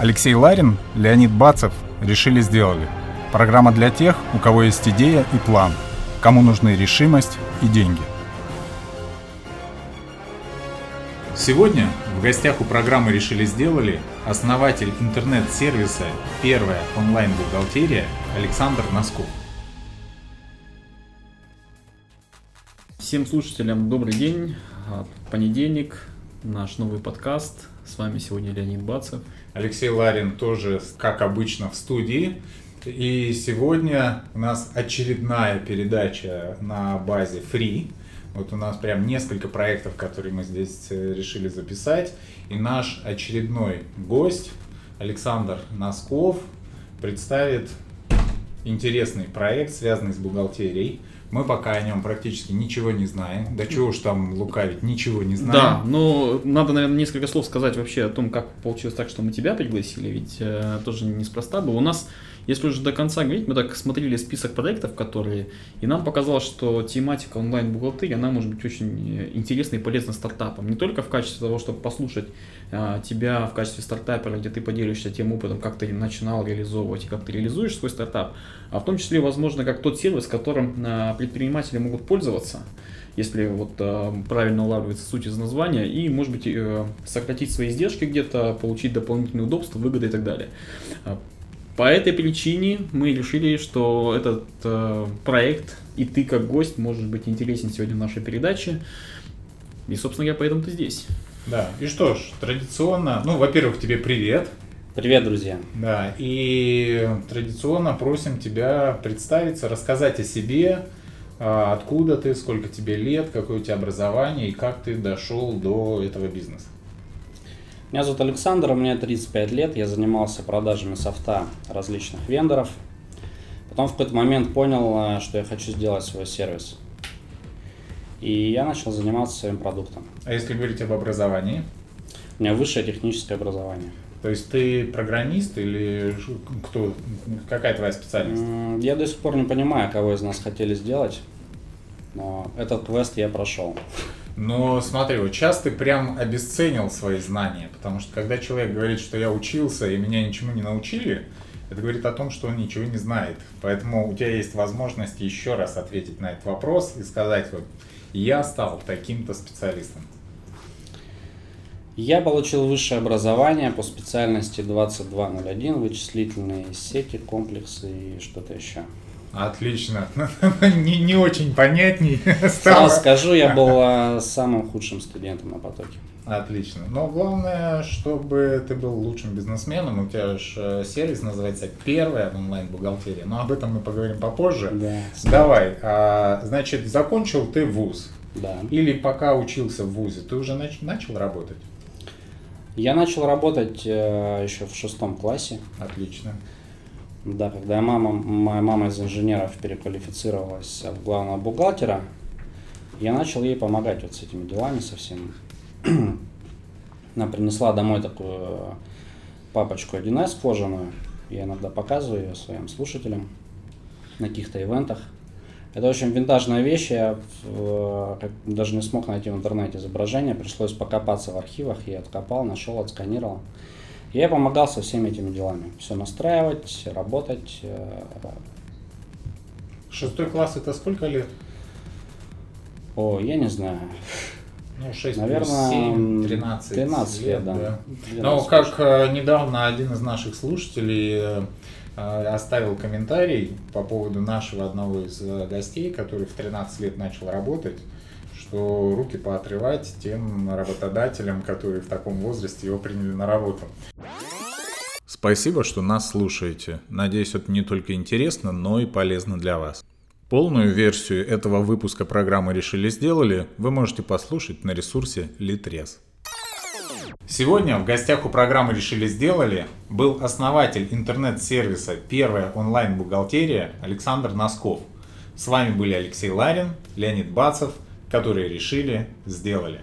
Алексей Ларин, Леонид Бацев решили сделали. Программа для тех, у кого есть идея и план, кому нужны решимость и деньги. Сегодня в гостях у программы «Решили сделали» основатель интернет-сервиса «Первая онлайн-бухгалтерия» Александр Носков. Всем слушателям добрый день. Понедельник, наш новый подкаст. С вами сегодня Леонид Бацев. Алексей Ларин тоже, как обычно, в студии. И сегодня у нас очередная передача на базе Free. Вот у нас прям несколько проектов, которые мы здесь э, решили записать. И наш очередной гость Александр Носков представит интересный проект, связанный с бухгалтерией. Мы пока о нем практически ничего не знаем. Да чего уж там лукавить, ничего не знаем. Да, но надо, наверное, несколько слов сказать вообще о том, как получилось так, что мы тебя пригласили, ведь э, тоже неспроста было. У нас если уже до конца говорить, мы так смотрели список проектов, которые, и нам показалось, что тематика онлайн-бухгалтерии, она может быть очень э, интересной и полезна стартапам. Не только в качестве того, чтобы послушать а, тебя в качестве стартапера, где ты поделишься тем опытом, как ты начинал реализовывать и как ты реализуешь свой стартап, а в том числе, возможно, как тот сервис, которым а, предприниматели могут пользоваться, если вот а, правильно улавливается суть из названия, и, может быть, э, сократить свои издержки где-то, получить дополнительные удобства, выгоды и так далее. По этой причине мы решили, что этот э, проект и ты как гость может быть интересен сегодня в нашей передаче. И, собственно говоря, поэтому ты здесь. Да, и что ж, традиционно, ну, во-первых, тебе привет. Привет, друзья. Да, и традиционно просим тебя представиться, рассказать о себе, а, откуда ты, сколько тебе лет, какое у тебя образование и как ты дошел до этого бизнеса. Меня зовут Александр, мне 35 лет, я занимался продажами софта различных вендоров. Потом в какой-то момент понял, э, что я хочу сделать свой сервис. И я начал заниматься своим продуктом. А если говорить об образовании? У меня высшее техническое образование. То есть ты программист или кто? Какая твоя специальность? Я до сих пор не понимаю, кого из нас хотели сделать, но этот квест я прошел. Но смотри, вот сейчас ты прям обесценил свои знания, потому что когда человек говорит, что я учился и меня ничему не научили, это говорит о том, что он ничего не знает. Поэтому у тебя есть возможность еще раз ответить на этот вопрос и сказать, вот, я стал таким-то специалистом. Я получил высшее образование по специальности 2201, вычислительные сети, комплексы и что-то еще. Отлично. не, не очень понятней стало. скажу, я был а, самым худшим студентом на потоке. Отлично. Но главное, чтобы ты был лучшим бизнесменом. У тебя же э, сервис называется «Первая онлайн-бухгалтерия». Но об этом мы поговорим попозже. Да. Давай. А, значит, закончил ты вуз. Да. Или пока учился в вузе, ты уже нач- начал работать? Я начал работать э, еще в шестом классе. Отлично. Да, когда мама, моя мама из инженеров переквалифицировалась в главного бухгалтера, я начал ей помогать вот с этими делами совсем. Она принесла домой такую папочку 1С кожаную. Я иногда показываю ее своим слушателям на каких-то ивентах. Это очень винтажная вещь, я в, даже не смог найти в интернете изображение, пришлось покопаться в архивах, я откопал, нашел, отсканировал. Я помогал со всеми этими делами. Все настраивать, работать. Э, Шестой класс это сколько лет? О, я не знаю. Ну, 6 Наверное, 7, 13, 13 лет, лет да. да. 12 Но как э, недавно один из наших слушателей э, оставил комментарий по поводу нашего одного из гостей, который в 13 лет начал работать, что руки поотрывать тем работодателям, которые в таком возрасте его приняли на работу. Спасибо, что нас слушаете. Надеюсь, это не только интересно, но и полезно для вас. Полную версию этого выпуска программы «Решили сделали» вы можете послушать на ресурсе Литрес. Сегодня в гостях у программы «Решили сделали» был основатель интернет-сервиса «Первая онлайн-бухгалтерия» Александр Носков. С вами были Алексей Ларин, Леонид Бацев – которые решили, сделали.